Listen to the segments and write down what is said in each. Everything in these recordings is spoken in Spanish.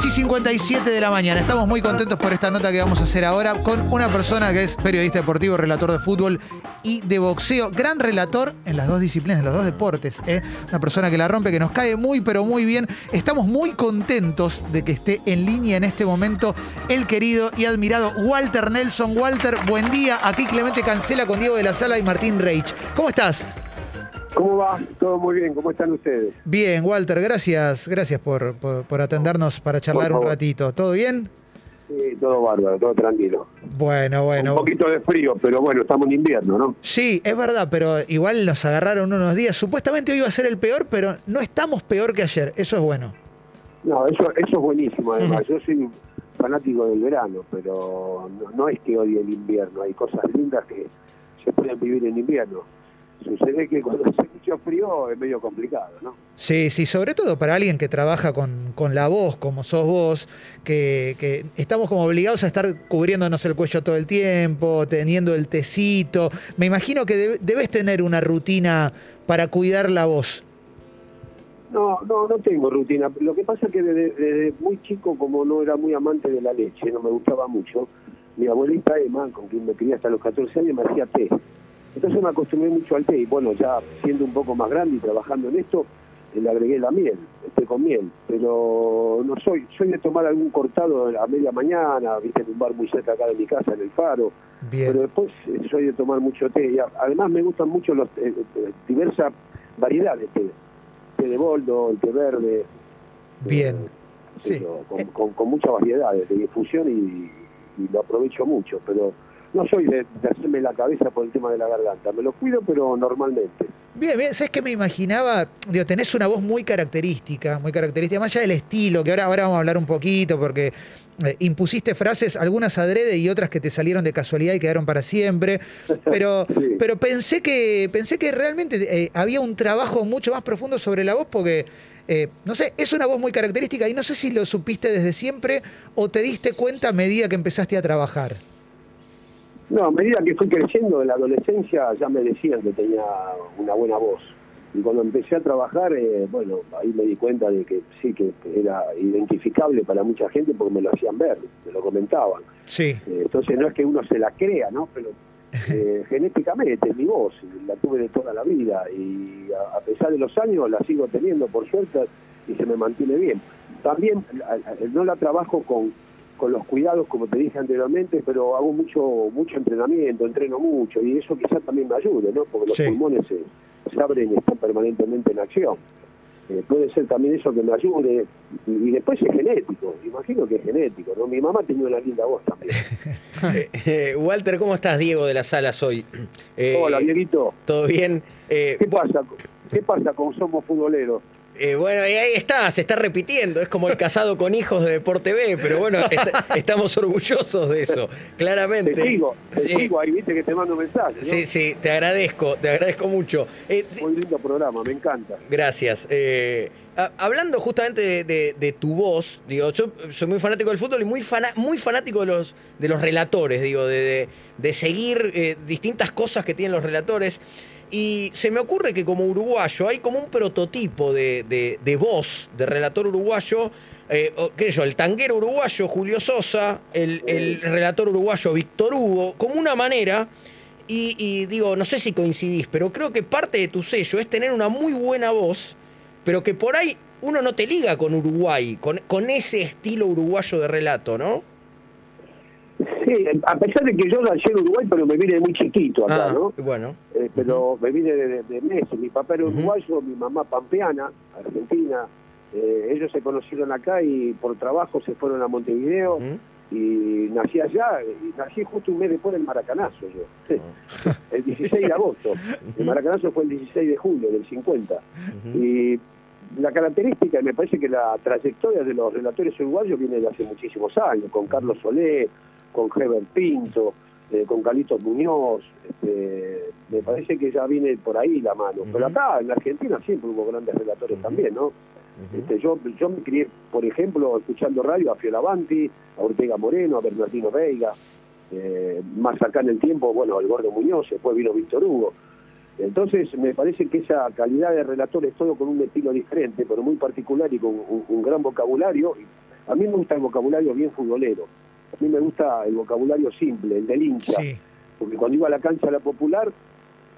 10 y 57 de la mañana. Estamos muy contentos por esta nota que vamos a hacer ahora con una persona que es periodista deportivo, relator de fútbol y de boxeo. Gran relator en las dos disciplinas, en los dos deportes. ¿eh? Una persona que la rompe, que nos cae muy, pero muy bien. Estamos muy contentos de que esté en línea en este momento el querido y admirado Walter Nelson. Walter, buen día. Aquí Clemente Cancela con Diego de la Sala y Martín Reich. ¿Cómo estás? ¿Cómo va? Todo muy bien. ¿Cómo están ustedes? Bien, Walter, gracias. Gracias por, por- por atendernos para charlar un ratito. ¿Todo bien? Sí, todo bárbaro, todo tranquilo. Bueno, bueno. Un poquito de frío, pero bueno, estamos en invierno, ¿no? Sí, es verdad, pero igual nos agarraron unos días. Supuestamente hoy iba a ser el peor, pero no estamos peor que ayer. Eso es bueno. No, eso, eso es buenísimo, además. Yo soy fanático del verano, pero no, no es que odie el invierno. Hay cosas lindas que se pueden vivir en invierno. Sucede que cuando hace mucho frío es medio complicado, ¿no? Sí, sí, sobre todo para alguien que trabaja con, con la voz, como sos vos, que, que estamos como obligados a estar cubriéndonos el cuello todo el tiempo, teniendo el tecito. Me imagino que deb- debes tener una rutina para cuidar la voz. No, no, no tengo rutina. Lo que pasa es que desde, desde muy chico, como no era muy amante de la leche, no me gustaba mucho, mi abuelita Emma, con quien me crié hasta los 14 años, me hacía té. Entonces me acostumbré mucho al té y bueno, ya siendo un poco más grande y trabajando en esto, eh, le agregué la miel, el té con miel. Pero no soy, soy de tomar algún cortado a media mañana, viste, en un bar muy cerca acá de mi casa, en el Faro. Pero Bien. después eh, soy de tomar mucho té. Y además me gustan mucho los eh, eh, diversas variedades de té. Té de boldo, el té verde. Bien. eh, Sí. pero con, con- con muchas variedades de difusión y, y lo aprovecho mucho. Pero no soy de, de hacerme la cabeza por el tema de la garganta. Me lo cuido, pero normalmente. Bien, bien, ¿sabes qué me imaginaba? Digo, tenés una voz muy característica, muy característica, más allá del estilo, que ahora, ahora vamos a hablar un poquito, porque eh, impusiste frases, algunas adrede y otras que te salieron de casualidad y quedaron para siempre. Pero, Sí. pero pensé que, pensé que realmente eh, había un trabajo mucho más profundo sobre la voz, porque, eh, no sé, es una voz muy característica y no sé si lo supiste desde siempre o te diste cuenta a medida que empezaste a trabajar. No, a medida que fui creciendo en la adolescencia ya me decían que tenía una buena voz. Y cuando empecé a trabajar, eh, bueno, ahí me di cuenta de que sí, que era identificable para mucha gente porque me lo hacían ver, me lo comentaban. Sí. Eh, entonces no es que uno se la crea, ¿no? Pero eh, genéticamente es mi voz, la tuve de toda la vida y a, a pesar de los años la sigo teniendo por suerte y se me mantiene bien. También no la trabajo con, con los cuidados como te dije anteriormente, pero hago mucho mucho entrenamiento, entreno mucho y eso quizás también me ayude, ¿no? Porque los Sí. pulmones se, se abren y están permanentemente en acción. Eh, puede ser también eso que me ayude y, y después es genético, imagino que es genético, ¿no? Mi mamá tenía una linda voz también. Eh, Walter, ¿cómo estás? Diego de la Sala soy. Eh, Hola, Dieguito. ¿Todo bien? Eh, ¿Qué pasa? ¿Qué pasa con Somos Futboleros? Eh, bueno, y ahí está, se está repitiendo. Es como el casado con hijos de Deporte B, pero bueno, est- estamos orgullosos de eso, claramente. Te sigo, te Sí, sigo, ahí viste que te mando mensajes. ¿no? sí, sí, te agradezco, te agradezco mucho. Eh, Muy lindo programa, me encanta. Gracias. Eh, ha- hablando justamente de, de- de tu voz, digo, yo soy muy fanático del fútbol y muy, fana- muy fanático de los, de los relatores, digo, de, de- de seguir eh, distintas cosas que tienen los relatores. Y se me ocurre que como uruguayo hay como un prototipo de, de- de voz, de relator uruguayo, eh, qué sé yo, el tanguero uruguayo Julio Sosa, el, el relator uruguayo Víctor Hugo, como una manera y, y digo, no sé si coincidís, pero creo que parte de tu sello es tener una muy buena voz, pero que por ahí uno no te liga con Uruguay, con, con ese estilo uruguayo de relato, ¿no? Sí, a pesar de que yo nací en Uruguay, pero me vine muy chiquito acá, Ah, ¿no? Bueno, pero me vine de, de, meses. Mi papá era uruguayo, mi mamá pampeana, argentina. Eh, ellos se conocieron acá y por trabajo se fueron a Montevideo y nací allá. Y nací justo un mes después del Maracanazo yo. el 16 de agosto. El Maracanazo fue el 16 de julio del 50. Ujú. Y la característica, y me parece que la trayectoria de los relatores uruguayos viene de hace muchísimos años, con Carlos Solé, con Heber Pinto, eh, con Carlitos Muñoz, este, me parece que ya viene por ahí la mano. Pero acá en la Argentina siempre hubo grandes relatores también, ¿no? Este, yo, yo me crié, por ejemplo, escuchando radio a Fioravanti, a Ortega Moreno, a Bernardino Veiga, eh, más acá en el tiempo, bueno, el Gordo Muñoz, después vino Víctor Hugo. Entonces, me parece que esa calidad de relator es todo con un estilo diferente, pero muy particular y con un, un gran vocabulario. A mí me gusta el vocabulario bien futbolero. A mí me gusta el vocabulario simple, el del hincha. Sí. Porque cuando iba a la cancha a la popular,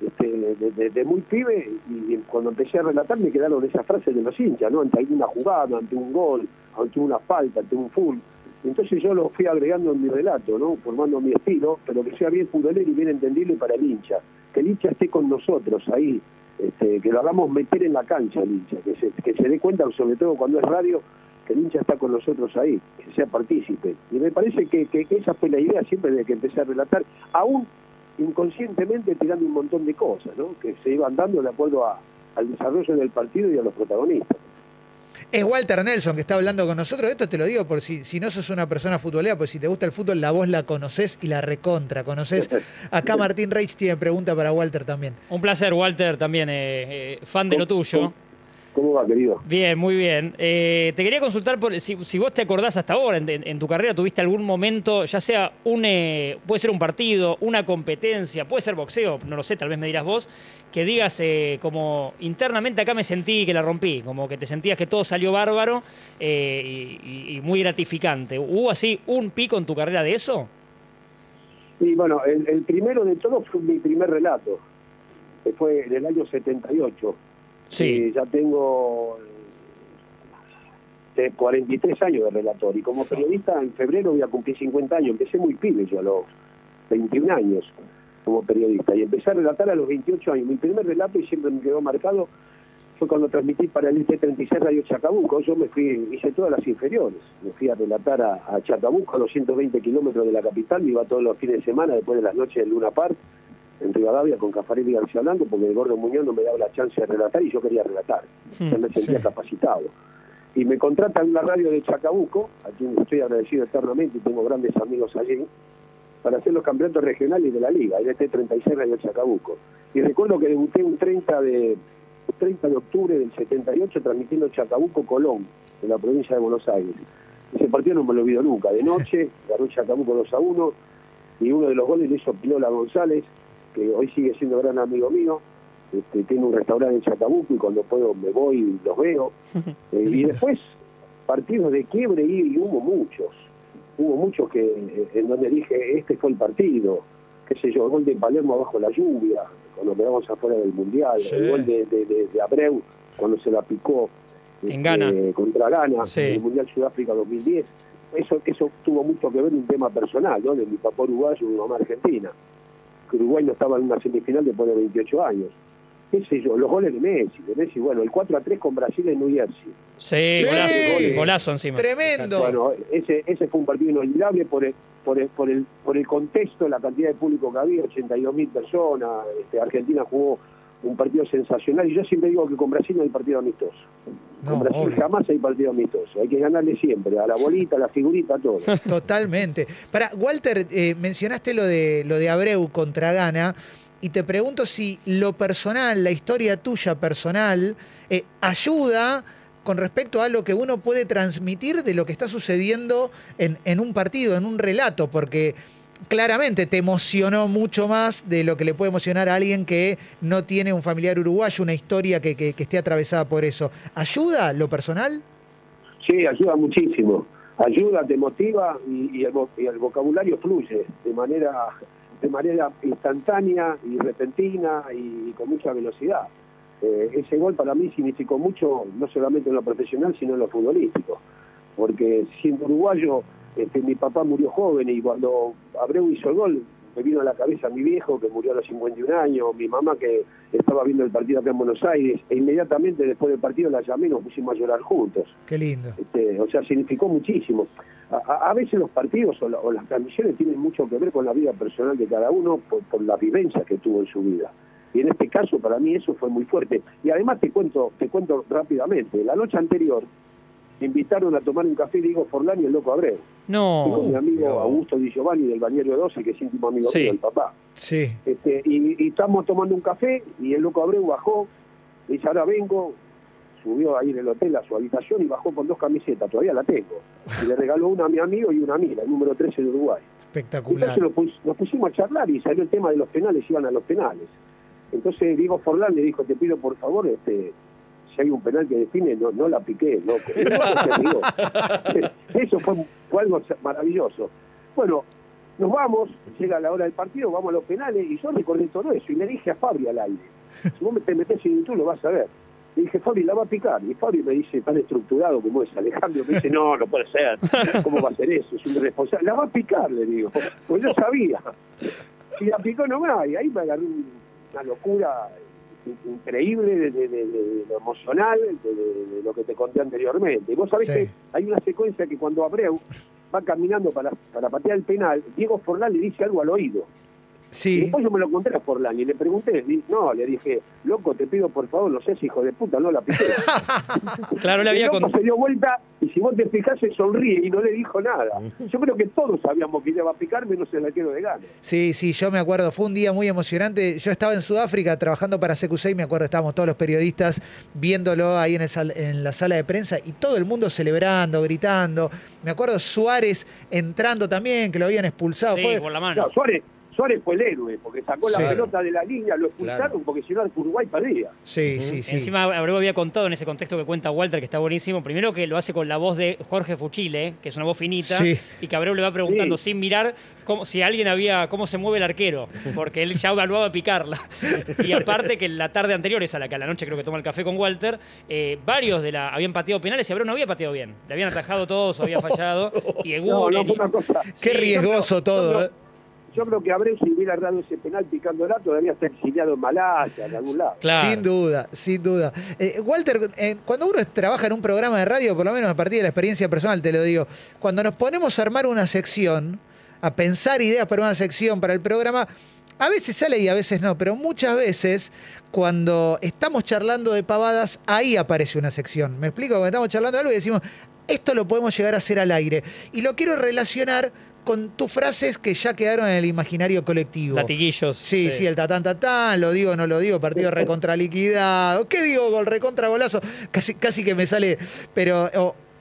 este, desde muy pibe, y cuando empecé a relatar me quedaron esas frases de los hinchas, ¿no? Ante alguna jugada, ante un gol, ante una falta, ante un full. Entonces yo lo fui agregando en mi relato, ¿no? Formando mi estilo, pero que sea bien futbolero y bien entendible para el hincha. Que el hincha esté con nosotros ahí, este, que lo hagamos meter en la cancha el hincha, que se, que se dé cuenta, sobre todo cuando es radio, que el hincha está con nosotros ahí, que sea partícipe. Y me parece que, que esa fue la idea siempre de que empecé a relatar, aún inconscientemente tirando un montón de cosas, ¿no? Que se iban dando de acuerdo a, al desarrollo del partido y a los protagonistas. Es Walter Nelson que está hablando con nosotros. Esto te lo digo por si, si no sos una persona futbolera, pues si te gusta el fútbol, la voz la conoces y la recontra conoces. Acá Martín Reich tiene pregunta para Walter también. Un placer, Walter, también eh, eh, fan de lo tuyo. ¿Cómo va, querido? Bien, muy bien. Eh, te quería consultar por, si, vos te acordás hasta ahora, en, tu carrera tuviste algún momento, ya sea un, eh, puede ser un partido, una competencia, puede ser boxeo, no lo sé, tal vez me dirás vos, que digas eh, como internamente acá me sentí que la rompí, como que te sentías que todo salió bárbaro y, muy gratificante. ¿Hubo así un pico en tu carrera de eso? Sí, bueno, el, el primero de todos fue mi primer relato, que fue en el año 78 Sí. ya tengo 43 eh, años de relator y como periodista en febrero voy a cumplir 50 años. Empecé muy pibe yo a los 21 años como periodista y empecé a relatar a los 28 años. Mi primer relato y siempre me quedó marcado fue cuando transmití para el IT36 Radio Chacabuco. Yo me fui, hice todas las inferiores. Me fui a relatar a, Chacabuco, a los 120 kilómetros de la capital. Me iba todos los fines de semana después de las noches de Luna Park en Rivadavia con Cafarelli y García Blanco porque el gordo Muñoz no me daba la chance de relatar y yo quería relatar. Hmm, yo me sentía capacitado. Y me contratan en la radio de Chacabuco, a quien estoy agradecido eternamente y tengo grandes amigos allí, para hacer los campeonatos regionales de la liga, el ET36 Radio Chacabuco. Y recuerdo que debuté un 30 de 30 de octubre del 78 transmitiendo Chacabuco Colón, en la provincia de Buenos Aires. Ese partido no me lo olvido nunca. De noche, ganó Chacabuco 2 a 1 y uno de los goles lo hizo Pilola González, que hoy sigue siendo gran amigo mío. Este, tiene un restaurante en Chacabuco y cuando puedo me voy y los veo. Eh, y después partidos de quiebre y, hubo muchos. Hubo muchos que eh, en donde dije, este fue el partido. Qué sé yo, el gol de Palermo bajo la lluvia, cuando quedamos afuera del Mundial. El gol de, de, Abreu, cuando se la picó en este, contra Ghana, en el Mundial Sudáfrica 2010. Eso, eso tuvo mucho que ver un tema personal, ¿no? De mi papá uruguayo y mi mamá argentina que Uruguay no estaba en una semifinal después de 28 años. ¿Qué sé yo? Los goles de Messi, de Messi, bueno, el 4 a 3 con Brasil en New Jersey. Sí, golazo, encima. Tremendo. Bueno, ese, ese fue un partido inolvidable por el, por el, por el, por el contexto, la cantidad de público que había, 82 mil personas. Este, Argentina jugó un partido sensacional y yo siempre digo que con Brasil no hay partido amistoso. Con Brasil jamás hay partido amistoso. Hay que ganarle siempre, a la bolita, a la figurita, a todo. Totalmente. Para, Walter, eh, mencionaste lo de, lo de Abreu contra Ghana y te pregunto si lo personal, la historia tuya personal, eh, ayuda con respecto a lo que uno puede transmitir de lo que está sucediendo en, en un partido, en un relato, porque claramente te emocionó mucho más de lo que le puede emocionar a alguien que no tiene un familiar uruguayo, una historia que, esté atravesada por eso. ¿Ayuda lo personal? Sí, ayuda muchísimo. Ayuda, te motiva y, el, vocabulario fluye de manera, de manera instantánea y repentina y, con mucha velocidad. Eh, ese gol para mí significó mucho, no solamente en lo profesional, sino en lo futbolístico. Porque siendo uruguayo este, mi papá murió joven y cuando Abreu hizo el gol, me vino a la cabeza mi viejo que murió a los 51 años, mi mamá que estaba viendo el partido acá en Buenos Aires, e inmediatamente después del partido la llamé y nos pusimos a llorar juntos. Qué lindo. Este, o sea, significó muchísimo. A, veces los partidos o, las transmisiones tienen mucho que ver con la vida personal de cada uno por, por la vivencia que tuvo en su vida. Y en este caso para mí eso fue muy fuerte. Y además te cuento, te cuento rápidamente, la noche anterior invitaron a tomar un café Diego Forlán y el Loco Abreu. No. con mi amigo Augusto Di Giovanni del Bañero 12, que es íntimo amigo mío del papá. Sí. Este, y, estamos tomando un café y el Loco Abreu bajó, dice, ahora vengo, subió ahí en el hotel a su habitación y bajó con dos camisetas, todavía la tengo. Y le regaló una a mi amigo y una a mí, el número 13 de Uruguay. Espectacular. Entonces nos, pusimos a charlar y salió el tema de los penales, iban a los penales. Entonces Diego Forlán le dijo, te pido por favor, este si hay un penal que define, no, no la piqué, loco. Eso fue, fue algo maravilloso. Bueno, nos vamos, llega la hora del partido, vamos a los penales, y yo recordé todo eso, y le dije a Fabri al aire, si vos te metés en YouTube lo vas a ver. Le dije, Fabri, la va a picar. Y Fabri me dice, tan estructurado como es Alejandro, me dice, no, no puede ser. ¿Cómo va a ser eso? Es un irresponsable. La va a picar, le digo. Pues yo sabía. Y la picó nomás. Y ahí me agarré una locura increíble de, lo emocional, de, lo que te conté anteriormente. Y vos sabés que hay una secuencia que cuando Abreu va caminando para, para patear el penal, Diego Forlán le dice algo al oído. Sí. Y después yo me lo conté a Forlán y le pregunté, no, le dije, loco, te pido por favor, no sé si hijo de puta, no la piqué. claro, le había contado. se dio vuelta y si vos te fijás se sonríe y no le dijo nada. Yo creo que todos sabíamos que iba a picar, menos el arquero de gana. Sí, sí, yo me acuerdo, fue un día muy emocionante. Yo estaba en Sudáfrica trabajando para CQC y me acuerdo, estábamos todos los periodistas viéndolo ahí en, en la sala de prensa y todo el mundo celebrando, gritando. Me acuerdo Suárez entrando también, que lo habían expulsado. Sí, por la mano. Suárez Suárez fue el héroe, porque sacó la pelota de la línea, lo expulsaron porque si no Uruguay perdía. Sí, sí, sí. Encima Abreu había contado en ese contexto que cuenta Walter, que está buenísimo, primero que lo hace con la voz de Jorge Fuchile, que es una voz finita, y que Abreu le va preguntando sin mirar cómo, si alguien había, cómo se mueve el arquero, porque él ya evaluaba picarla. Y aparte que la tarde anterior, esa la que a la noche creo que toma el café con Walter, eh, varios de la habían pateado penales y Abreu no había pateado bien. Le habían atajado todos, había fallado. Y Qué riesgoso todo, ¿eh? Yo creo que Abreu si hubiera dado ese penal picándola todavía está exiliado en Malasia, en algún lado. Sin duda, sin duda. Eh, Walter, eh, cuando uno trabaja en un programa de radio, por lo menos a partir de la experiencia personal te lo digo, cuando nos ponemos a armar una sección, a pensar ideas para una sección, para el programa, a veces sale y a veces no, pero muchas veces cuando estamos charlando de pavadas, ahí aparece una sección. ¿Me explico? Cuando estamos charlando de algo y decimos, esto lo podemos llegar a hacer al aire. Y lo quiero relacionar con tus frases que ya quedaron en el imaginario colectivo. Latiguillos. Sí, sí, el tatán tatán, lo digo, no lo digo, partido recontra liquidado. ¿Qué digo? Gol recontra golazo. Casi, casi que me sale. Pero.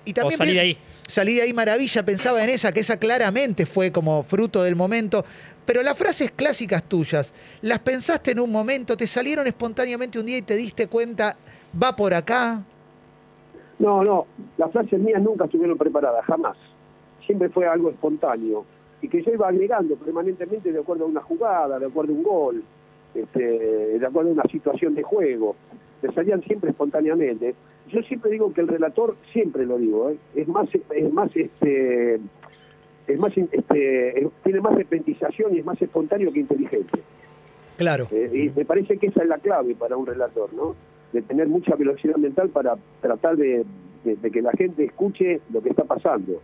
y también salí de ahí. Salí de ahí maravilla, pensaba en esa, que esa claramente fue como fruto del momento. Pero las frases clásicas tuyas, ¿las pensaste en un momento? ¿Te salieron espontáneamente un día y te diste cuenta, va por acá? No, no, las frases mías nunca estuvieron preparadas, jamás siempre fue algo espontáneo y que yo iba agregando permanentemente de acuerdo a una jugada, de acuerdo a un gol, este, de acuerdo a una situación de juego, me salían siempre espontáneamente. Yo siempre digo que el relator, siempre lo digo, ¿eh? es más, es más este es más este, tiene más repentización y es más espontáneo que inteligente. Claro. Eh, y me parece que esa es la clave para un relator, ¿no? De tener mucha velocidad mental para tratar de que la gente escuche lo que está pasando.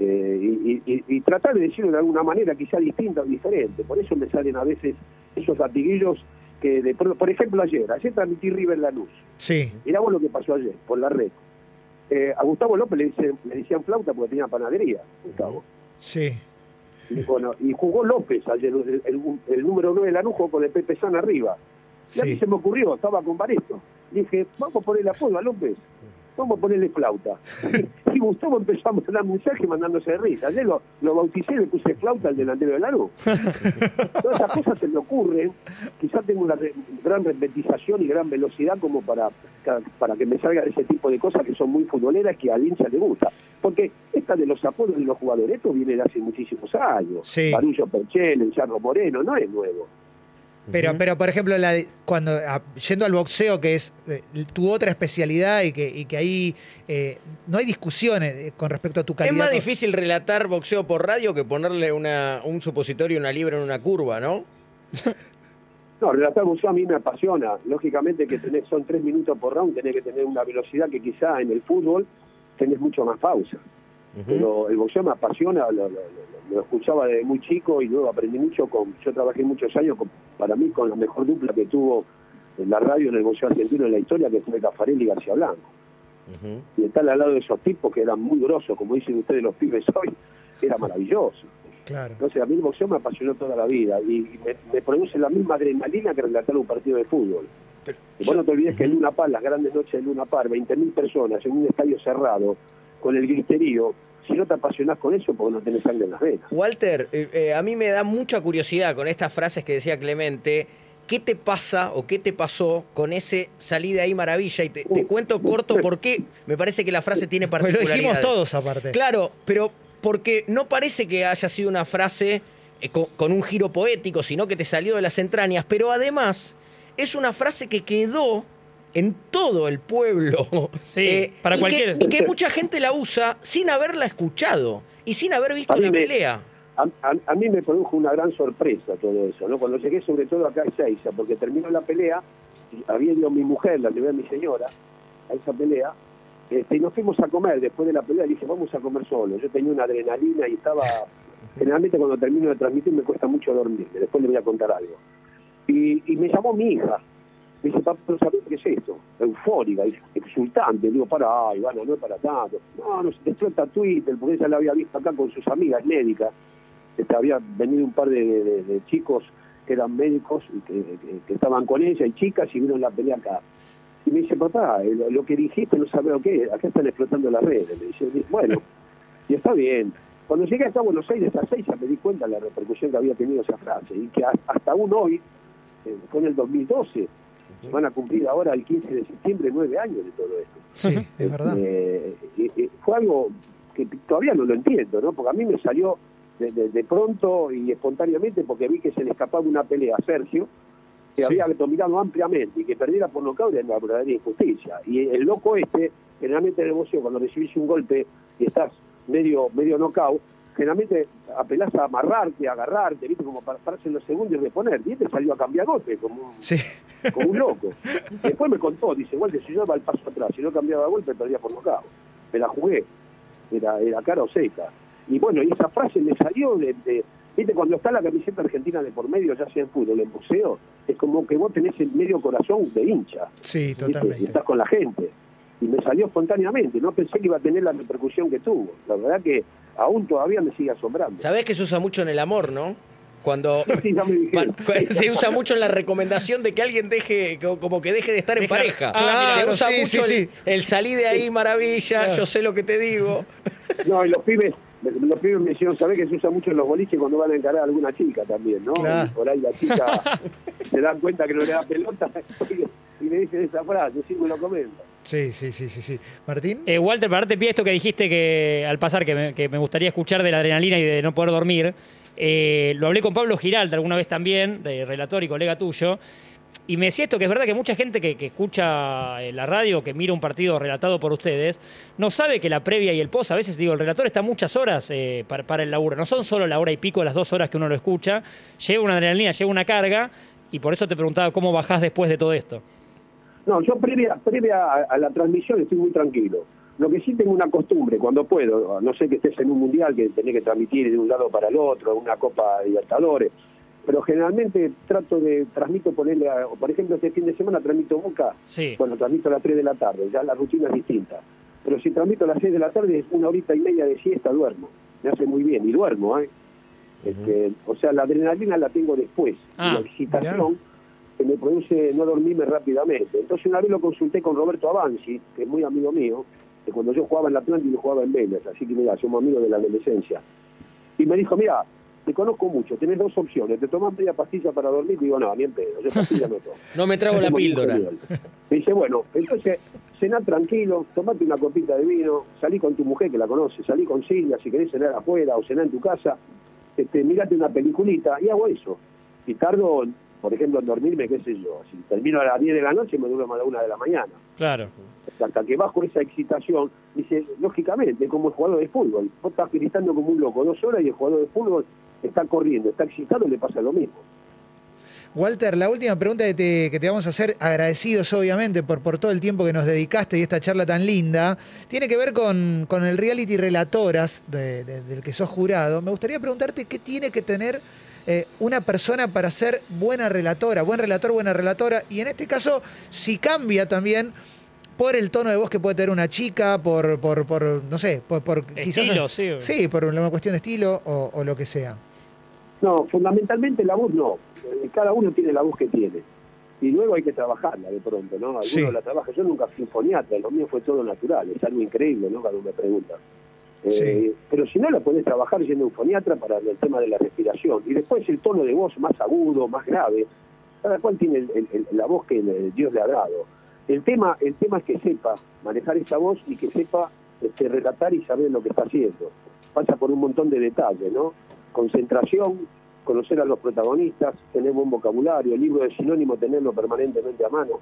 Eh, y, tratar de decirlo de alguna manera quizá distinta o diferente. Por eso me salen a veces esos latiguillos que, de, por ejemplo, ayer, ayer transmití River La Luz. Sí. Mirá vos lo que pasó ayer, por la red. Eh, a Gustavo López le, dice, le decían flauta porque tenía panadería, Gustavo. Sí. Y, bueno, y jugó López ayer, el, número 9 de La Luz con el Pepe San arriba. Y a mí se me ocurrió, estaba con Bareto. Dije, vamos a ponerle apoyo a López vamos a ponerle flauta. Y Gustavo empezó a mandar mensaje mandándose de risa. Ayer lo, lo bauticé y le puse flauta al delantero de Largo. Todas esas cosas se me ocurren. Quizás tengo una gran repetización y gran velocidad como para, para que me salga ese tipo de cosas que son muy futboleras que al hincha le gusta. Porque esta de los apodos de los jugadores, esto viene de hace muchísimos años. Sí. Perchel, Perchel, Charro Moreno, no es nuevo. Pero, pero por ejemplo, la, cuando yendo al boxeo, que es eh, tu otra especialidad y que, y que ahí eh, no hay discusiones eh, con respecto a tu calidad. Es más difícil relatar boxeo por radio que ponerle una, un supositorio, una libra en una curva, ¿no? No, relatar boxeo a mí me apasiona. Lógicamente que tenés, son tres minutos por round, tenés que tener una velocidad que quizá en el fútbol tenés mucho más pausa. Pero el boxeo me apasiona, lo, escuchaba desde muy chico y luego aprendí mucho con, yo trabajé muchos años para mí con la mejor dupla que tuvo en la radio en el boxeo argentino en la historia, que fue Cafarelli y García Blanco. Y estar al lado de esos tipos que eran muy grosos, como dicen ustedes los pibes hoy, era maravilloso. Claro. Entonces a mí el boxeo me apasionó toda la vida y me, produce la misma adrenalina que relatar un partido de fútbol. y vos no te olvides que en Luna Par, las grandes noches de Luna Par, 20.000 personas en un estadio cerrado, con el griterío, si no te apasionás con eso, porque no tenés sangre en las venas. Walter, eh, eh, a mí me da mucha curiosidad con estas frases que decía Clemente. ¿qué te pasa o qué te pasó con ese salí de ahí maravilla? Y te, te cuento corto por qué me parece que la frase tiene Pues lo particularidades. dijimos todos aparte. Claro, pero porque no parece que haya sido una frase eh, co- con, un giro poético, sino que te salió de las entrañas, pero además es una frase que quedó en todo el pueblo. Eh, Sí, para y cualquier- Que, y que mucha gente la usa sin haberla escuchado y sin haber visto la me- pelea. A, a- a mí me produjo una gran sorpresa todo eso, ¿no? Cuando llegué sobre todo acá a Ezeiza, porque terminó la pelea, y había ido mi mujer, la llevé a mi señora, a esa pelea, este, y nos fuimos a comer, después de la pelea dije, vamos a comer solo. Yo tenía una adrenalina y estaba, generalmente cuando termino de transmitir me cuesta mucho dormir, después le voy a contar algo. Y, y me llamó mi hija, me dice, papá, ¿pero sabés qué es esto? Eufórica, exultante. Digo, para, Ivana, no es para tanto. No, no se te explota Twitter, porque ella la había visto acá con sus amigas médicas. Este, había venido un par de, chicos que eran médicos y que, estaban con ella y chicas y vieron la pelea acá. Y me dice, papá, eh, lo, que dijiste no sabes lo que es, acá están explotando las redes. Me dice, bueno, y está bien. Cuando llegué acá a Buenos Aires a seis ya me di cuenta de la repercusión que había tenido esa frase y que hasta aún hoy, eh, en el 2012, se van a cumplir ahora el 15 de septiembre nueve años de todo esto. Sí, es verdad. Eh, y- y fue algo que todavía no lo entiendo, ¿no? Porque a mí me salió de, de- de pronto y espontáneamente porque vi que se le escapaba una pelea a Sergio, que Sí. había dominado ampliamente y que perdiera por nocaut era una verdadera injusticia. Y el loco este, generalmente en el boxeo, cuando recibís un golpe y estás medio, medio knockout, generalmente apelás a amarrarte, a agarrarte, ¿viste? Como para pararse en los segundos y reponer. Y este salió a cambiar golpe, como un, Sí. como un loco. Después me contó, dice, igual si yo daba el paso atrás, si no cambiaba de golpe, perdía por nocaut. Me la jugué, era, era cara o seca. Y bueno, y esa frase me salió de, de- viste, cuando está la camiseta argentina de por medio, ya sea en fútbol, en boxeo, es como que vos tenés el medio corazón de hincha, Sí, ¿viste? y totalmente. estás con la gente. Y me salió espontáneamente, no pensé que iba a tener la repercusión que tuvo. La verdad que aún todavía me sigue asombrando. Sabés que se usa mucho en el amor, ¿no? Cuando Sí, se usa mucho en la recomendación de que alguien deje, co- como que deje de estar en Deja- pareja. Ah, se claro, usa sí, mucho sí, el, sí. el salí de ahí maravilla, yo sé lo que te digo. No, y los pibes, los pibes me hicieron saber que se usa mucho en los boliches cuando van a encarar a alguna chica también, ¿no? Claro. Y por ahí la chica se dan cuenta que no le da pelota y le dicen esa frase, sí me lo comenta. Sí, sí, sí, sí, sí. Martín. Eh, Walter, para darte pie esto que dijiste que al pasar, que me, gustaría escuchar de la adrenalina y de no poder dormir, eh, lo hablé con Pablo Giralda alguna vez también, relator y colega tuyo, y me decía esto que es verdad que mucha gente que, escucha eh, la radio, que mira un partido relatado por ustedes, no sabe que la previa y el post, a veces digo, el relator está muchas horas para, para el laburo, no son solo la hora y pico, las dos horas que uno lo escucha, lleva una adrenalina, lleva una carga, y por eso te preguntaba cómo bajás después de todo esto. No, yo previa, previa a, a la transmisión estoy muy tranquilo. Lo que sí tengo una costumbre, cuando puedo, no sé que estés en un mundial que tenés que transmitir de un lado para el otro, una Copa Libertadores, pero generalmente trato de, transmito, ponerle, a- por ejemplo, este fin de semana transmito Boca, Sí. bueno, transmito a las 3 de la tarde, ya la rutina es distinta. Pero si transmito a las 6 de la tarde, es una horita y media de siesta, duermo. Me hace muy bien, y duermo, ¿eh? Este, o sea, la adrenalina la tengo después, Ah, la excitación que me produce no dormirme rápidamente. Entonces una vez lo consulté con Roberto Avanzi, que es muy amigo mío, que cuando yo jugaba en la Atlántica yo jugaba en Vélez, así que mira, somos amigos de la adolescencia. Y me dijo, mira, te conozco mucho, tenés dos opciones, te tomas media pastilla para dormir, y digo, no, ni en pedo, yo pastilla no tomo. No me trago la píldora. Me dice, bueno, entonces cená tranquilo, tomate una copita de vino, salí con tu mujer que la conoce, salí con Silvia, si querés cenar afuera o cenar en tu casa, este, mirate una peliculita y hago eso. Y tardo, por ejemplo, en dormirme, qué sé yo, si termino a las 10 de la noche me duermo a la 1 de la mañana. Claro. Hasta que bajo esa excitación, dice, lógicamente, como el jugador de fútbol, vos estás gritando como un loco dos horas y el jugador de fútbol está corriendo, está excitado, le pasa lo mismo. Walter, la última pregunta que te, que te vamos a hacer, agradecidos obviamente por, por todo el tiempo que nos dedicaste y esta charla tan linda, tiene que ver con, con el reality Relatoras de- de- del que sos jurado. Me gustaría preguntarte qué tiene que tener eh, una persona para ser buena relatora, buen relator, buena relatora, y en este caso, si cambia también por el tono de voz que puede tener una chica, por, por, por no sé, por, por Estilo, sí. Sí, por una cuestión de estilo o, o lo que sea. No, fundamentalmente la voz no. Eh, Cada uno tiene la voz que tiene. Y luego hay que trabajarla de pronto, ¿no? Algunos Sí. la trabajan. Yo nunca fui foniatra, lo mío fue todo natural. Es algo increíble, ¿no? Cuando me preguntan. Eh, Sí. Pero si no, la podés trabajar siendo un foniatra para el tema de la respiración. Y después el tono de voz más agudo, más grave. cada cual tiene el- la voz que Dios le ha dado. El tema, el tema es que sepa manejar esa voz y que sepa este, relatar y saber lo que está haciendo. Pasa por un montón de detalles, ¿no? Concentración, conocer a los protagonistas, tener buen vocabulario, el libro de sinónimo, tenerlo permanentemente a mano.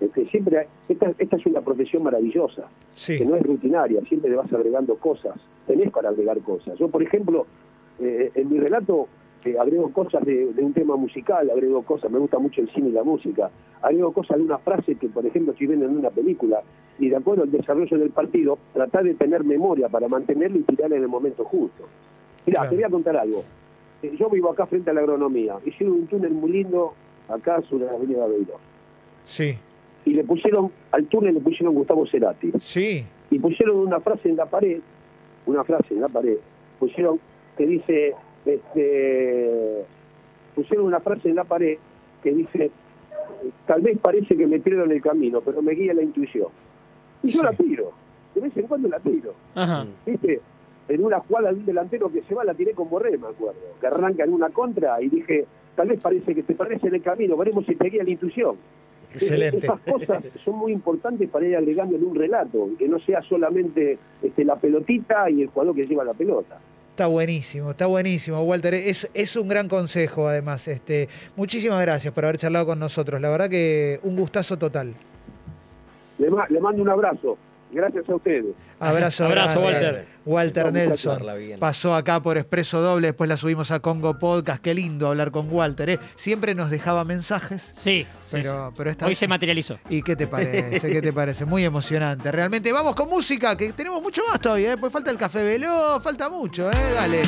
Este, siempre esta, esta es una profesión maravillosa Sí. que no es rutinaria, siempre le vas agregando cosas, tenés para agregar cosas. Yo, por ejemplo, eh, en mi relato eh, agrego cosas de, de un tema musical, agrego cosas, me gusta mucho el cine y la música, agrego cosas de una frase que, por ejemplo, si ven en una película, y de acuerdo al desarrollo del partido, tratar de tener memoria para mantenerlo y tirarla en el momento justo. Mira, Claro. te voy a contar algo. Eh, Yo vivo acá frente a la agronomía, hicieron un túnel muy lindo acá sobre la avenida Beiró. Sí. Y le pusieron, al túnel le pusieron Gustavo Cerati Sí. y pusieron una frase en la pared, una frase en la pared, pusieron que dice, este, pusieron una frase en la pared que dice, tal vez parece que me pierdo en el camino, pero me guía la intuición. Y yo Sí. la tiro, de vez en cuando la tiro, Ajá. ¿viste? En una jugada de un delantero que se va, la tiré con Borré, me acuerdo, que arranca en una contra y dije, tal vez parece que te parece en el camino, veremos si te guía la intuición. Excelente. Esas cosas son muy importantes para ir agregando en un relato, que no sea solamente este, la pelotita y el jugador que lleva la pelota. Está buenísimo, está buenísimo, Walter. Es, es un gran consejo, además. Este, muchísimas gracias por haber charlado con nosotros. La verdad que un gustazo total. Le, ma- le mando un abrazo. Gracias a ustedes. Abrazo, Abrazo, grande. Walter. Walter Nelson pasó acá por Expreso Doble, después la subimos a Congo Podcast. Qué lindo hablar con Walter. ¿eh? Siempre nos dejaba mensajes, Sí, sí, pero, sí. pero esta Hoy vez- se materializó. ¿Y qué te parece? ¿Qué te parece? Muy emocionante. Realmente vamos con música, que tenemos mucho más todavía. ¿eh? Pues falta el café veloz, falta mucho, ¿eh? Dale.